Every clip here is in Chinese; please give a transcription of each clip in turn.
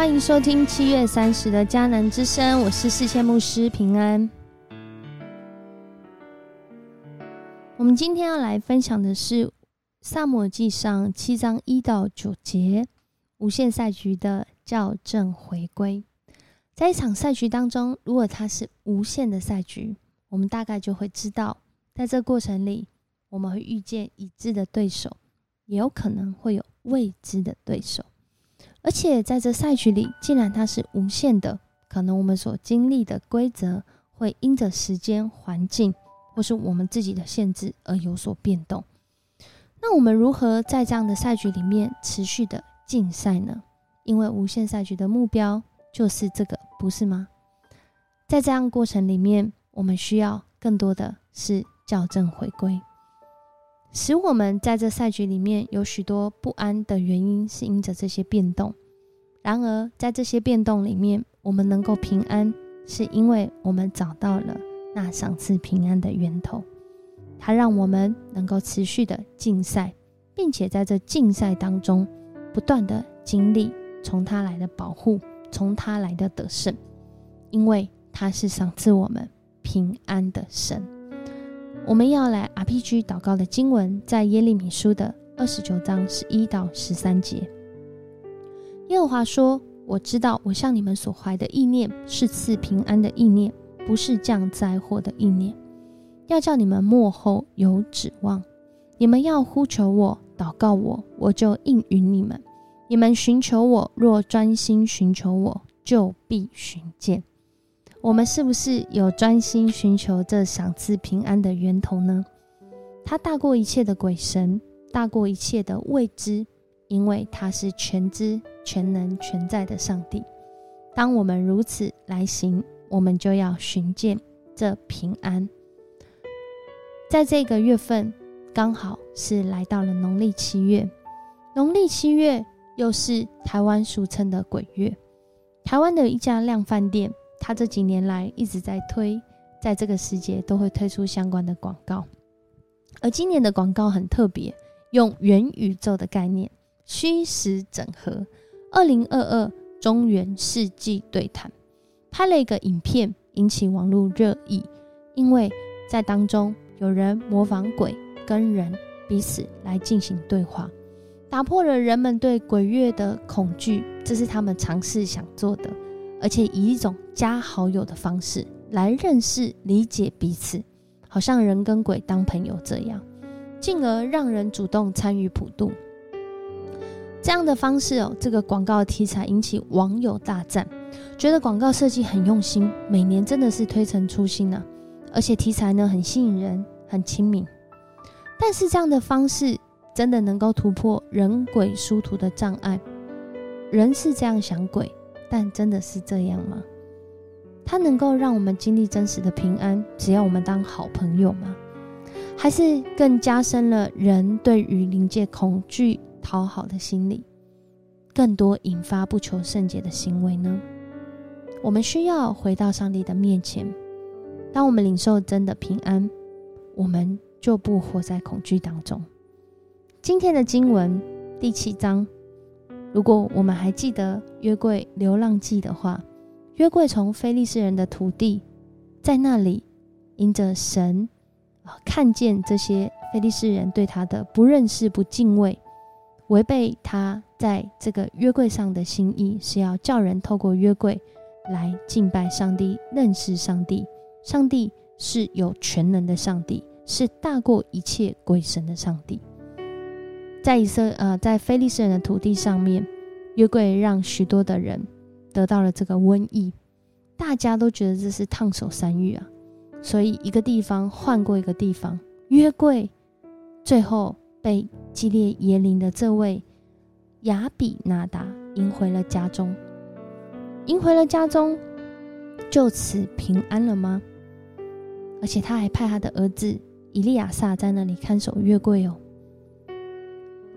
欢迎收听七月三十的迦南之声，我是世界牧师平安。我们今天要来分享的是《萨姆耳记上》七章一到九节，无限赛局的校正回归。在一场赛局当中，如果它是无限的赛局，我们大概就会知道，在这过程里，我们会遇见已知的对手，也有可能会有未知的对手。而且在这赛局里，既然它是无限的，可能我们所经历的规则会因着时间、环境或是我们自己的限制而有所变动。那我们如何在这样的赛局里面持续的竞赛呢？因为无限赛局的目标就是这个，不是吗？在这样过程里面，我们需要更多的是校正回归。使我们在这赛局里面有许多不安的原因，是因着这些变动。然而，在这些变动里面，我们能够平安，是因为我们找到了那赏赐平安的源头。它让我们能够持续的竞赛，并且在这竞赛当中不断的经历从它来的保护，从它来的得胜，因为它是赏赐我们平安的神。我们要来 RPG 祷告的经文，在耶利米书的二十九章十一到十三节。耶和华说：“我知道，我向你们所怀的意念是赐平安的意念，不是降灾祸的意念，要叫你们幕后有指望。你们要呼求我，祷告我，我就应允你们。你们寻求我，若专心寻求我，就必寻见。”我们是不是有专心寻求这赏赐平安的源头呢？他大过一切的鬼神，大过一切的未知，因为他是全知、全能、全在的上帝。当我们如此来行，我们就要寻见这平安。在这个月份，刚好是来到了农历七月，农历七月又是台湾俗称的鬼月。台湾的一家量饭店。他这几年来一直在推，在这个时节都会推出相关的广告，而今年的广告很特别，用元宇宙的概念，虚实整合，二零二二中原世纪对谈，拍了一个影片引起网络热议，因为在当中有人模仿鬼跟人彼此来进行对话，打破了人们对鬼月的恐惧，这是他们尝试想做的。而且以一种加好友的方式来认识、理解彼此，好像人跟鬼当朋友这样，进而让人主动参与普渡。这样的方式哦，这个广告题材引起网友大赞，觉得广告设计很用心，每年真的是推陈出新呢。而且题材呢很吸引人，很亲民。但是这样的方式真的能够突破人鬼殊途的障碍？人是这样想鬼。但真的是这样吗？它能够让我们经历真实的平安，只要我们当好朋友吗？还是更加深了人对于灵界恐惧、讨好的心理，更多引发不求甚解的行为呢？我们需要回到上帝的面前。当我们领受真的平安，我们就不活在恐惧当中。今天的经文第七章。如果我们还记得约柜流浪记的话，约柜从非利士人的土地，在那里因着神啊看见这些非利士人对他的不认识、不敬畏，违背他在这个约柜上的心意，是要叫人透过约柜来敬拜上帝、认识上帝。上帝是有全能的上帝，是大过一切鬼神的上帝。在以色呃，在非利士人的土地上面，约柜让许多的人得到了这个瘟疫，大家都觉得这是烫手山芋啊，所以一个地方换过一个地方，约柜最后被基列耶林的这位亚比纳达迎回了家中，迎回了家中，就此平安了吗？而且他还派他的儿子以利亚撒在那里看守约柜哦。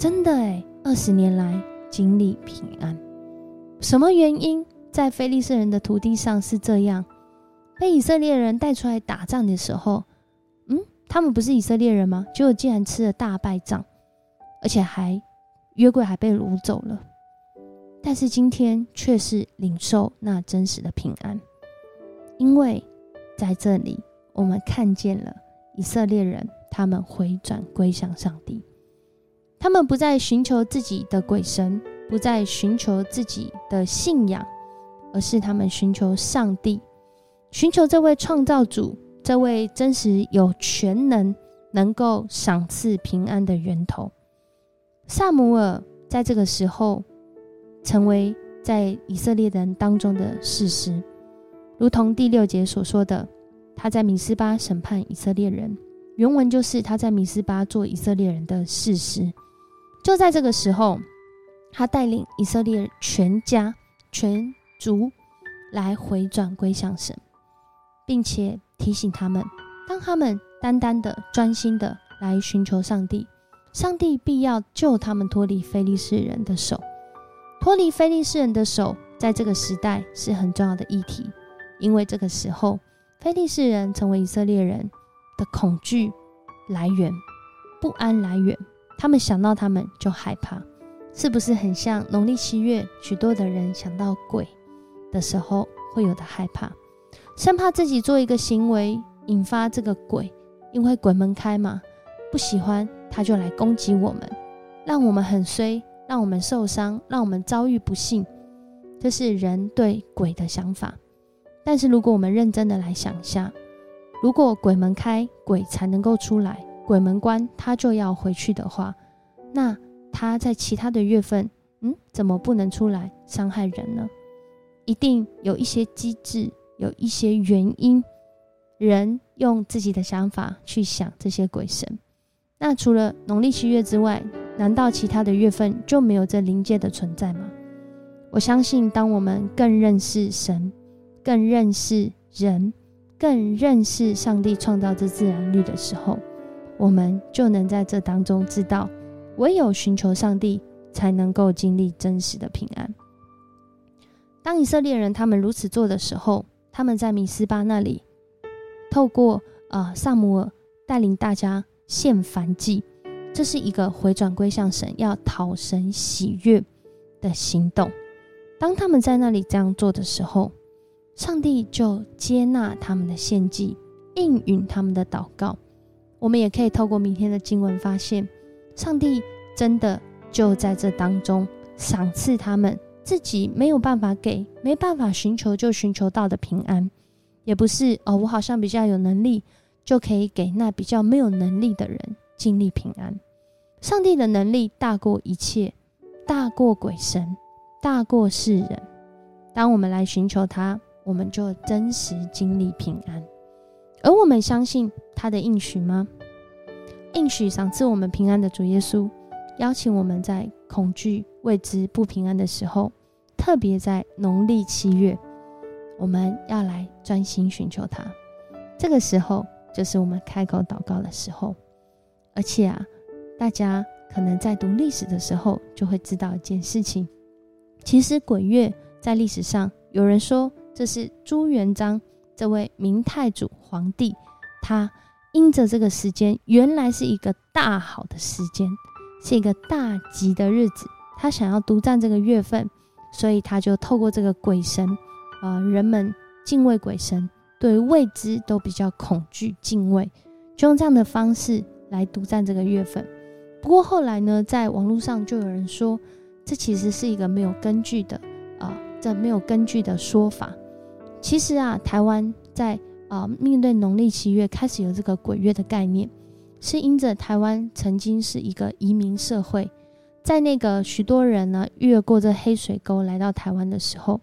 真的哎，二十年来经历平安，什么原因在非利士人的土地上是这样？被以色列人带出来打仗的时候，嗯，他们不是以色列人吗？结果竟然吃了大败仗，而且还约柜还被掳走了。但是今天却是领受那真实的平安，因为在这里我们看见了以色列人，他们回转归向上帝，他们不再寻求自己的鬼神，不再寻求自己的信仰，而是他们寻求上帝，寻求这位创造主，这位真实有全能、能够赏赐平安的源头。萨姆尔在这个时候。成为在以色列人当中的事实，如同第六节所说的，他在米斯巴审判以色列人，原文就是他在米斯巴做以色列人的事实。就在这个时候，他带领以色列全家全族来回转归向神，并且提醒他们，当他们单单的专心的来寻求上帝，上帝必要救他们脱离非利士人的手。脱离非利士人的手，在这个时代是很重要的议题，因为这个时候，非利士人成为以色列人的恐惧来源、不安来源。他们想到他们就害怕，是不是很像农历七月，许多的人想到鬼的时候会有的害怕，生怕自己做一个行为引发这个鬼，因为鬼门开嘛，不喜欢他就来攻击我们，让我们很衰。让我们受伤，让我们遭遇不幸，这是人对鬼的想法。但是，如果我们认真的来想一下，如果鬼门开，鬼才能够出来；鬼门关，他就要回去的话，那他在其他的月份，嗯，怎么不能出来伤害人呢？一定有一些机制，有一些原因，人用自己的想法去想这些鬼神。那除了农历七月之外，难道其他的月份就没有这灵界的存在吗？我相信，当我们更认识神，更认识人，更认识上帝创造这自然律的时候，我们就能在这当中知道，唯有寻求上帝，才能够经历真实的平安。当以色列人他们如此做的时候，他们在米斯巴那里，透过啊萨姆尔带领大家献燔祭。这是一个回转归向神、要讨神喜悦的行动。当他们在那里这样做的时候，上帝就接纳他们的献祭，应允他们的祷告。我们也可以透过明天的经文发现，上帝真的就在这当中赏赐他们自己没有办法给、没办法寻求就寻求到的平安，也不是哦，我好像比较有能力就可以给那比较没有能力的人。经历平安，上帝的能力大过一切，大过鬼神，大过世人。当我们来寻求他，我们就真实经历平安。而我们相信他的应许吗？应许赏赐我们平安的主耶稣，邀请我们在恐惧、未知、不平安的时候，特别在农历七月，我们要来专心寻求他。这个时候，就是我们开口祷告的时候。而且啊，大家可能在读历史的时候就会知道一件事情：其实鬼月在历史上，有人说这是朱元璋这位明太祖皇帝，他因着这个时间原来是一个大好的时间，是一个大吉的日子，他想要独占这个月份，所以他就透过这个鬼神，啊，人们敬畏鬼神，对未知都比较恐惧敬畏，就用这样的方式。来独占这个月份，不过后来呢，在网络上就有人说，这其实是一个没有根据的啊，这没有根据的说法。其实啊，台湾在啊面对农历七月开始有这个鬼月的概念，是因着台湾曾经是一个移民社会，在那个许多人呢越过这黑水沟来到台湾的时候，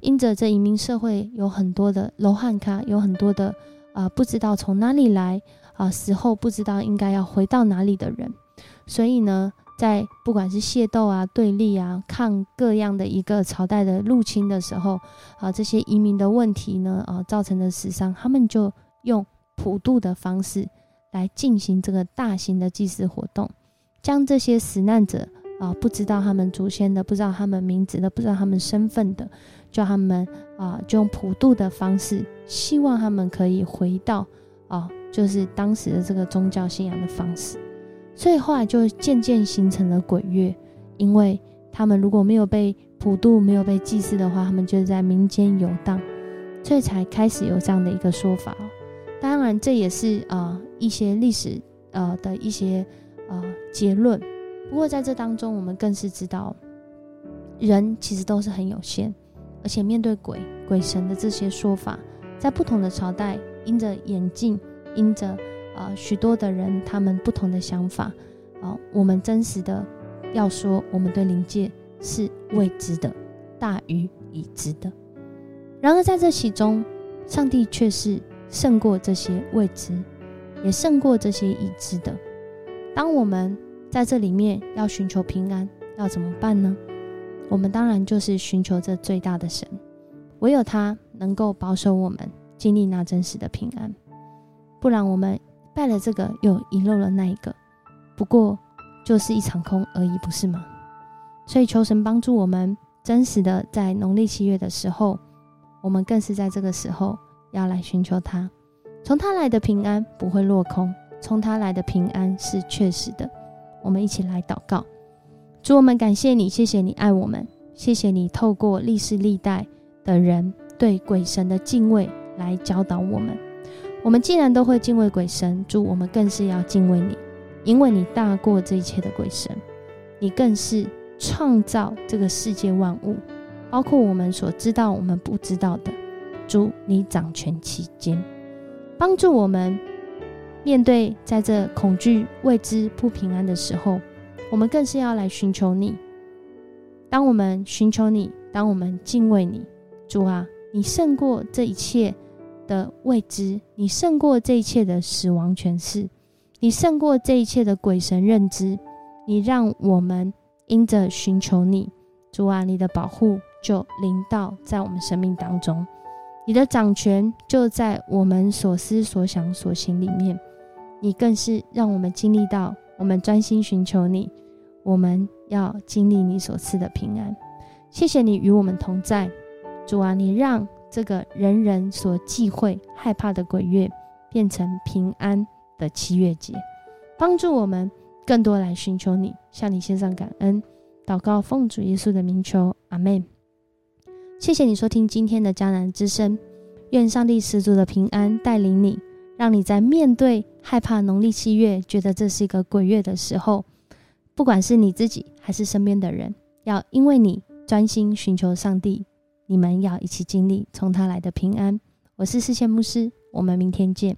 因着这移民社会有很多的罗汉卡，有很多的啊不知道从哪里来。啊，死后不知道应该要回到哪里的人，所以呢，在不管是械斗啊、对立啊、抗各样的一个朝代的入侵的时候，啊，这些移民的问题呢，啊，造成的死伤，他们就用普渡的方式来进行这个大型的祭祀活动，将这些死难者啊，不知道他们祖先的、不知道他们名字的、不知道他们身份的，叫他们啊，就用普渡的方式，希望他们可以回到啊。就是当时的这个宗教信仰的方式，所以后来就渐渐形成了鬼月，因为他们如果没有被普渡没有被祭祀的话，他们就在民间游荡，所以才开始有这样的一个说法。当然，这也是呃一些历史呃的一些呃结论。不过在这当中，我们更是知道，人其实都是很有限，而且面对鬼鬼神的这些说法，在不同的朝代，因着眼镜，因着呃许多的人他们不同的想法，啊，我们真实的要说，我们对灵界。是未知的，大于已知的。然而，在这其中，上帝却是胜过这些未知，也胜过这些已知的。当我们在这里面要寻求平安，要怎么办呢？我们当然就是寻求这最大的神，唯有他能够保守我们经历那真实的平安。不然，我们拜了这个，又遗漏了那一个，不过就是一场空而已，不是吗？所以，求神帮助我们，真实的在农历七月的时候，我们更是在这个时候要来寻求他，从他来的平安不会落空，从他来的平安是确实的。我们一起来祷告，主，我们感谢你，谢谢你爱我们，谢谢你透过历世历代的人对鬼神的敬畏来教导我们。我们既然都会敬畏鬼神，主，我们更是要敬畏你，因为你大过这一切的鬼神，你更是。创造这个世界万物，包括我们所知道、我们不知道的。主，你掌权其间，帮助我们面对在这恐惧、未知、不平安的时候，我们更是要来寻求你。当我们寻求你，当我们敬畏你，主啊，你胜过这一切的未知，你胜过这一切的死亡权势，你胜过这一切的鬼神认知，你让我们。因着寻求你，主啊，你的保护就临到在我们生命当中，你的掌权就在我们所思所想所行里面。你更是让我们经历到，我们专心寻求你，我们要经历你所赐的平安。谢谢你与我们同在，主啊，你让这个人人所忌讳、害怕的鬼月变成平安的七月节，帮助我们。更多来寻求你，向你献上感恩，祷告奉主耶稣的名求，阿门。谢谢你收听今天的迦南之声，愿上帝十足的平安带领你，让你在面对害怕农历七月，觉得这是一个鬼月的时候，不管是你自己还是身边的人，要因为你专心寻求上帝，你们要一起经历从他来的平安。我是世谦牧师，我们明天见。